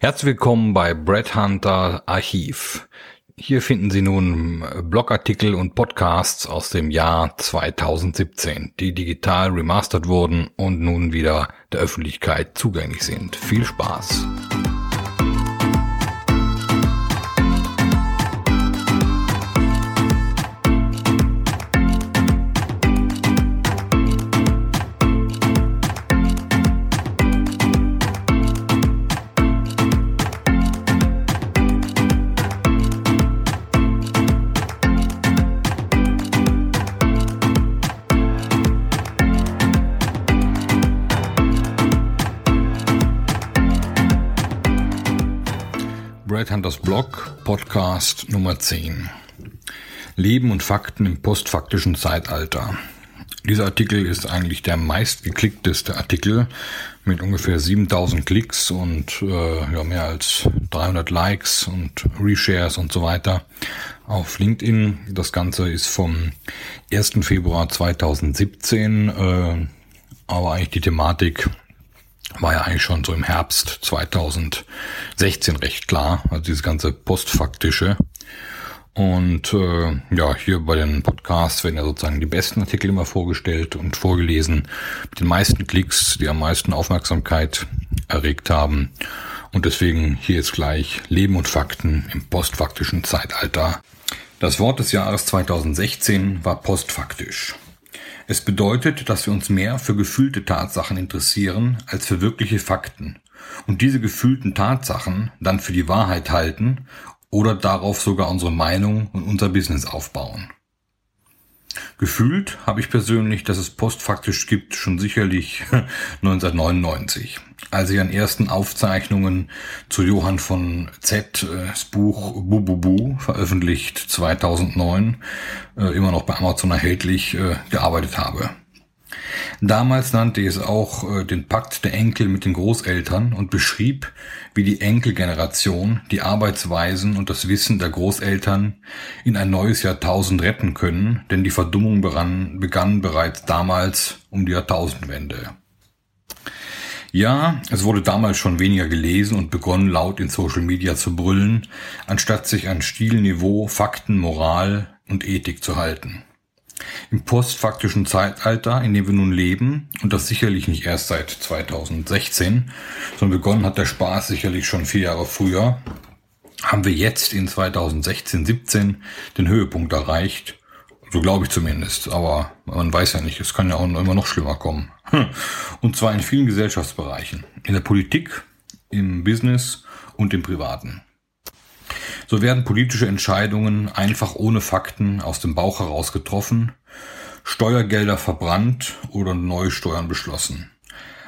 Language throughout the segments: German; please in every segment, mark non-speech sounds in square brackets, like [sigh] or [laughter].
Herzlich willkommen bei Brad Hunter Archiv. Hier finden Sie nun Blogartikel und Podcasts aus dem Jahr 2017, die digital remastert wurden und nun wieder der Öffentlichkeit zugänglich sind. Viel Spaß! Hunters Blog, Podcast Nummer 10. Leben und Fakten im postfaktischen Zeitalter. Dieser Artikel ist eigentlich der meistgeklickteste Artikel mit ungefähr 7000 Klicks und äh, ja, mehr als 300 Likes und Reshares und so weiter auf LinkedIn. Das Ganze ist vom 1. Februar 2017, äh, aber eigentlich die Thematik war ja eigentlich schon so im Herbst 2016 recht klar, also dieses ganze postfaktische. Und äh, ja, hier bei den Podcasts werden ja sozusagen die besten Artikel immer vorgestellt und vorgelesen, mit den meisten Klicks, die am meisten Aufmerksamkeit erregt haben. Und deswegen hier jetzt gleich Leben und Fakten im postfaktischen Zeitalter. Das Wort des Jahres 2016 war postfaktisch. Es bedeutet, dass wir uns mehr für gefühlte Tatsachen interessieren als für wirkliche Fakten und diese gefühlten Tatsachen dann für die Wahrheit halten oder darauf sogar unsere Meinung und unser Business aufbauen. Gefühlt habe ich persönlich, dass es postfaktisch gibt, schon sicherlich [laughs] 1999, als ich an ersten Aufzeichnungen zu Johann von Z, äh, das Buch Bububu, veröffentlicht 2009, äh, immer noch bei Amazon erhältlich, äh, gearbeitet habe. Damals nannte es auch äh, den Pakt der Enkel mit den Großeltern und beschrieb, wie die Enkelgeneration die Arbeitsweisen und das Wissen der Großeltern in ein neues Jahrtausend retten können, denn die Verdummung begann, begann bereits damals um die Jahrtausendwende. Ja, es wurde damals schon weniger gelesen und begonnen laut in Social Media zu brüllen, anstatt sich an Stilniveau, Fakten, Moral und Ethik zu halten. Im postfaktischen Zeitalter, in dem wir nun leben, und das sicherlich nicht erst seit 2016, sondern begonnen hat der Spaß sicherlich schon vier Jahre früher, haben wir jetzt in 2016, 17 den Höhepunkt erreicht. So glaube ich zumindest, aber man weiß ja nicht, es kann ja auch immer noch schlimmer kommen. Und zwar in vielen Gesellschaftsbereichen. In der Politik, im Business und im Privaten. So werden politische Entscheidungen einfach ohne Fakten aus dem Bauch heraus getroffen, Steuergelder verbrannt oder neue Steuern beschlossen.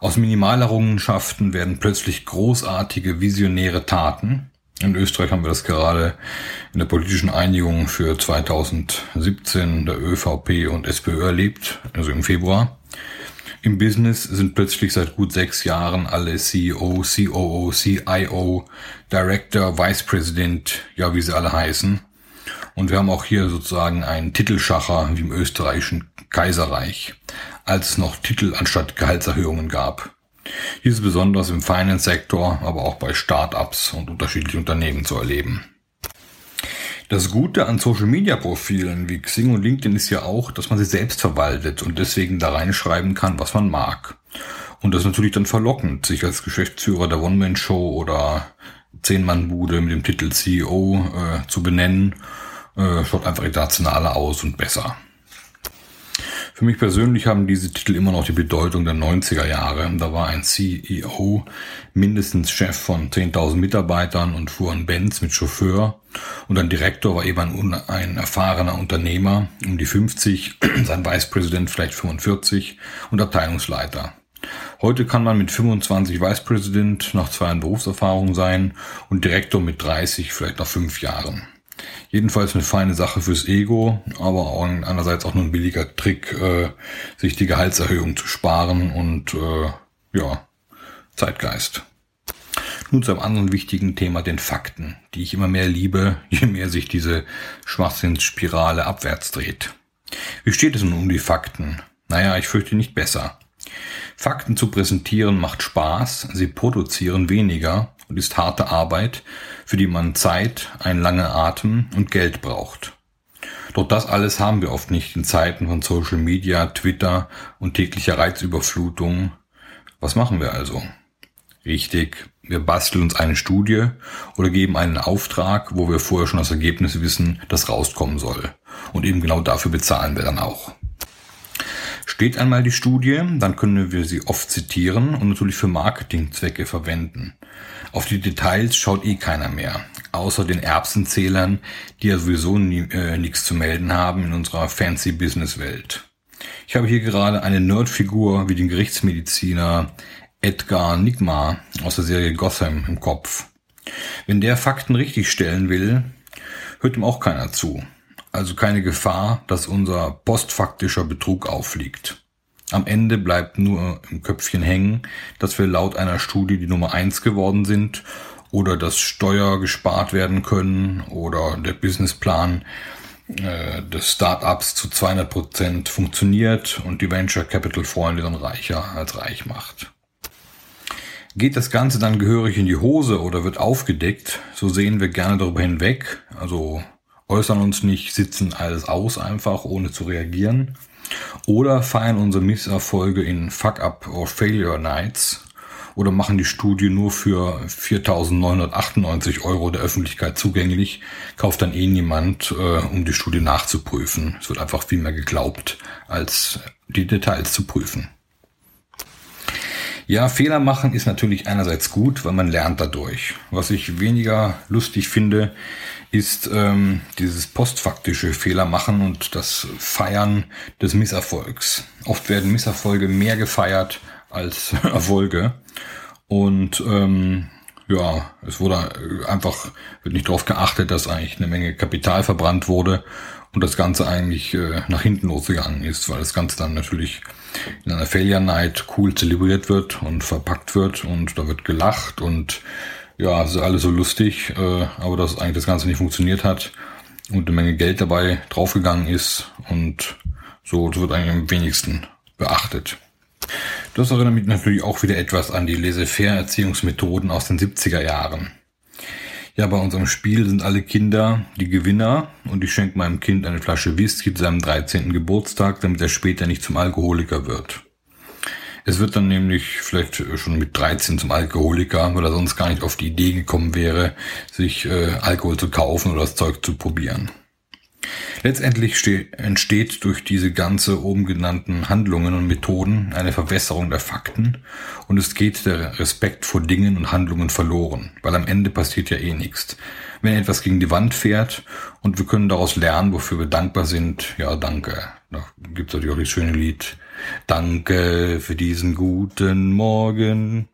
Aus Minimalerrungenschaften werden plötzlich großartige visionäre Taten. In Österreich haben wir das gerade in der politischen Einigung für 2017 der ÖVP und SPÖ erlebt, also im Februar. Im Business sind plötzlich seit gut sechs Jahren alle CEO, COO, CIO, Director, Vice President, ja wie sie alle heißen. Und wir haben auch hier sozusagen einen Titelschacher wie im österreichischen Kaiserreich, als es noch Titel anstatt Gehaltserhöhungen gab. Dies ist besonders im Finance-Sektor, aber auch bei Start-ups und unterschiedlichen Unternehmen zu erleben. Das Gute an Social Media Profilen wie Xing und LinkedIn ist ja auch, dass man sie selbst verwaltet und deswegen da reinschreiben kann, was man mag. Und das ist natürlich dann verlockend, sich als Geschäftsführer der One-Man-Show oder Zehn-Mann-Bude mit dem Titel CEO äh, zu benennen. Äh, schaut einfach internationaler aus und besser. Für mich persönlich haben diese Titel immer noch die Bedeutung der 90er Jahre. Da war ein CEO mindestens Chef von 10.000 Mitarbeitern und fuhr ein Benz mit Chauffeur. Und ein Direktor war eben ein, ein erfahrener Unternehmer, um die 50, [clears throat] sein Vice President vielleicht 45 und Abteilungsleiter. Heute kann man mit 25 Vice President nach zwei Jahren Berufserfahrung sein und Direktor mit 30 vielleicht nach fünf Jahren. Jedenfalls eine feine Sache fürs Ego, aber auch einerseits auch nur ein billiger Trick, äh, sich die Gehaltserhöhung zu sparen und äh, ja, Zeitgeist. Nun zu einem anderen wichtigen Thema, den Fakten, die ich immer mehr liebe, [laughs] je mehr sich diese Schwachsinnsspirale abwärts dreht. Wie steht es nun um die Fakten? Naja, ich fürchte nicht besser. Fakten zu präsentieren macht Spaß, sie produzieren weniger und ist harte Arbeit, für die man Zeit, einen langen Atem und Geld braucht. Doch das alles haben wir oft nicht in Zeiten von Social Media, Twitter und täglicher Reizüberflutung. Was machen wir also? Richtig, wir basteln uns eine Studie oder geben einen Auftrag, wo wir vorher schon das Ergebnis wissen, das rauskommen soll. Und eben genau dafür bezahlen wir dann auch. Steht einmal die Studie, dann können wir sie oft zitieren und natürlich für Marketingzwecke verwenden. Auf die Details schaut eh keiner mehr, außer den Erbsenzählern, die ja sowieso nie, äh, nichts zu melden haben in unserer fancy Business-Welt. Ich habe hier gerade eine Nerdfigur wie den Gerichtsmediziner Edgar Nigma aus der Serie Gotham im Kopf. Wenn der Fakten richtig stellen will, hört ihm auch keiner zu. Also keine Gefahr, dass unser postfaktischer Betrug auffliegt. Am Ende bleibt nur im Köpfchen hängen, dass wir laut einer Studie die Nummer eins geworden sind oder dass Steuer gespart werden können oder der Businessplan äh, des Startups zu 200 Prozent funktioniert und die Venture Capital Freunde dann reicher als reich macht. Geht das Ganze dann gehörig in die Hose oder wird aufgedeckt, so sehen wir gerne darüber hinweg, also äußern uns nicht, sitzen alles aus einfach, ohne zu reagieren. Oder feiern unsere Misserfolge in Fuck-Up or Failure Nights oder machen die Studie nur für 4.998 Euro der Öffentlichkeit zugänglich, kauft dann eh niemand, äh, um die Studie nachzuprüfen. Es wird einfach viel mehr geglaubt, als die Details zu prüfen. Ja, Fehler machen ist natürlich einerseits gut, weil man lernt dadurch. Was ich weniger lustig finde, ist ähm, dieses postfaktische Fehler machen und das Feiern des Misserfolgs. Oft werden Misserfolge mehr gefeiert als [laughs] Erfolge. Und ähm, ja, es wurde einfach, wird nicht darauf geachtet, dass eigentlich eine Menge Kapital verbrannt wurde und das Ganze eigentlich äh, nach hinten losgegangen ist, weil das Ganze dann natürlich in einer Failure Night cool zelebriert wird und verpackt wird und da wird gelacht und ja, es ist alles so lustig, äh, aber dass eigentlich das Ganze nicht funktioniert hat und eine Menge Geld dabei draufgegangen ist und so das wird eigentlich am wenigsten beachtet. Das erinnert mich natürlich auch wieder etwas an die Laissez-faire-Erziehungsmethoden aus den 70er Jahren. Ja, bei unserem Spiel sind alle Kinder die Gewinner und ich schenke meinem Kind eine Flasche Whisky zu seinem 13. Geburtstag, damit er später nicht zum Alkoholiker wird. Es wird dann nämlich vielleicht schon mit 13 zum Alkoholiker, weil er sonst gar nicht auf die Idee gekommen wäre, sich äh, Alkohol zu kaufen oder das Zeug zu probieren. Letztendlich entsteht durch diese ganze oben genannten Handlungen und Methoden eine Verwässerung der Fakten und es geht der Respekt vor Dingen und Handlungen verloren, weil am Ende passiert ja eh nichts. Wenn etwas gegen die Wand fährt und wir können daraus lernen, wofür wir dankbar sind, ja danke. Da gibt es natürlich auch das schöne Lied. Danke für diesen guten Morgen.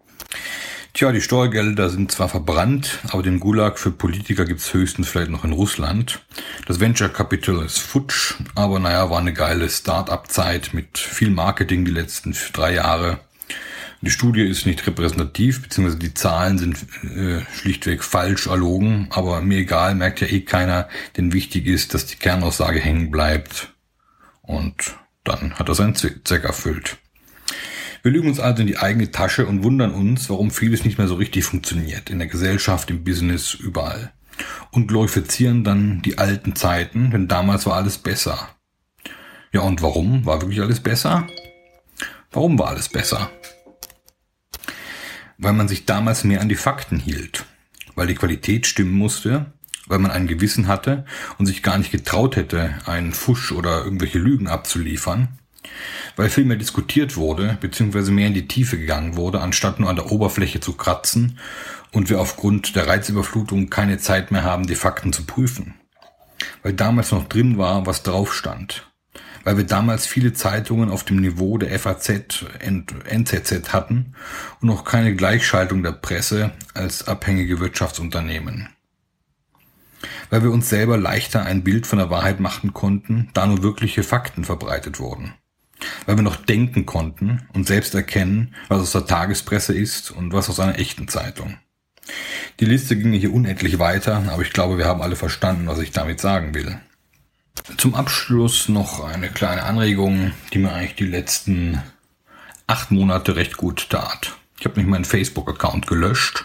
Tja, die Steuergelder sind zwar verbrannt, aber den Gulag für Politiker gibt's höchstens vielleicht noch in Russland. Das Venture Capital ist futsch, aber naja, war eine geile Start-up-Zeit mit viel Marketing die letzten drei Jahre. Die Studie ist nicht repräsentativ, beziehungsweise die Zahlen sind äh, schlichtweg falsch erlogen, aber mir egal, merkt ja eh keiner, denn wichtig ist, dass die Kernaussage hängen bleibt. Und dann hat er seinen Zweck erfüllt. Wir lügen uns also in die eigene Tasche und wundern uns, warum vieles nicht mehr so richtig funktioniert. In der Gesellschaft, im Business, überall. Und glorifizieren dann die alten Zeiten, denn damals war alles besser. Ja, und warum war wirklich alles besser? Warum war alles besser? Weil man sich damals mehr an die Fakten hielt. Weil die Qualität stimmen musste, weil man ein Gewissen hatte und sich gar nicht getraut hätte, einen Fusch oder irgendwelche Lügen abzuliefern weil viel mehr diskutiert wurde, beziehungsweise mehr in die Tiefe gegangen wurde, anstatt nur an der Oberfläche zu kratzen und wir aufgrund der Reizüberflutung keine Zeit mehr haben, die Fakten zu prüfen. Weil damals noch drin war, was drauf stand. Weil wir damals viele Zeitungen auf dem Niveau der FAZ und NZZ hatten und noch keine Gleichschaltung der Presse als abhängige Wirtschaftsunternehmen weil wir uns selber leichter ein Bild von der Wahrheit machen konnten, da nur wirkliche Fakten verbreitet wurden weil wir noch denken konnten und selbst erkennen, was aus der Tagespresse ist und was aus einer echten Zeitung. Die Liste ging hier unendlich weiter, aber ich glaube, wir haben alle verstanden, was ich damit sagen will. Zum Abschluss noch eine kleine Anregung, die mir eigentlich die letzten acht Monate recht gut tat. Ich habe nicht meinen Facebook-Account gelöscht,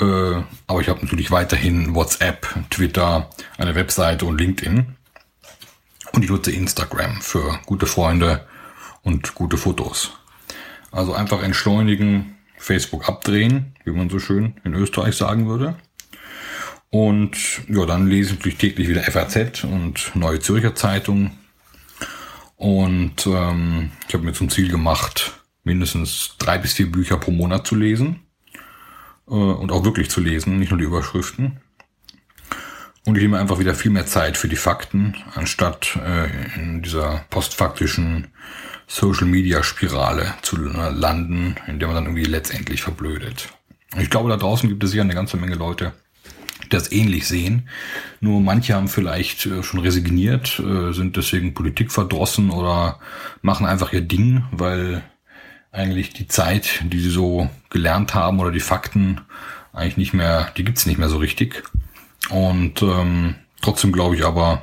Äh, aber ich habe natürlich weiterhin WhatsApp, Twitter, eine Webseite und LinkedIn. Und ich nutze Instagram für gute Freunde und gute Fotos. Also einfach entschleunigen, Facebook abdrehen, wie man so schön in Österreich sagen würde. Und ja, dann lese ich natürlich täglich wieder FAZ und Neue Zürcher Zeitung. Und ähm, ich habe mir zum Ziel gemacht, mindestens drei bis vier Bücher pro Monat zu lesen. Äh, und auch wirklich zu lesen, nicht nur die Überschriften. Und ich nehme einfach wieder viel mehr Zeit für die Fakten, anstatt äh, in dieser postfaktischen Social-Media-Spirale zu landen, in der man dann irgendwie letztendlich verblödet. Ich glaube, da draußen gibt es sicher eine ganze Menge Leute, die das ähnlich sehen. Nur manche haben vielleicht äh, schon resigniert, äh, sind deswegen Politik verdrossen oder machen einfach ihr Ding, weil eigentlich die Zeit, die sie so gelernt haben oder die Fakten eigentlich nicht mehr, die gibt's nicht mehr so richtig. Und ähm, trotzdem glaube ich aber,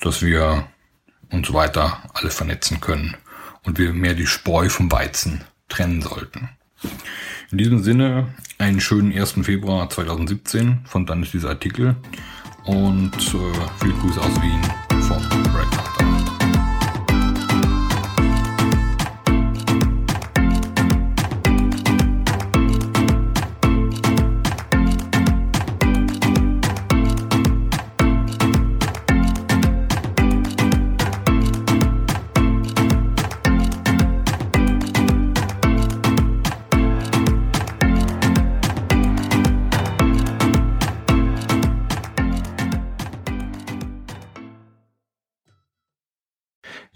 dass wir uns weiter alle vernetzen können und wir mehr die Spreu vom Weizen trennen sollten. In diesem Sinne einen schönen 1. Februar 2017, von dann ist dieser Artikel und äh, viele Grüße aus Wien vom Red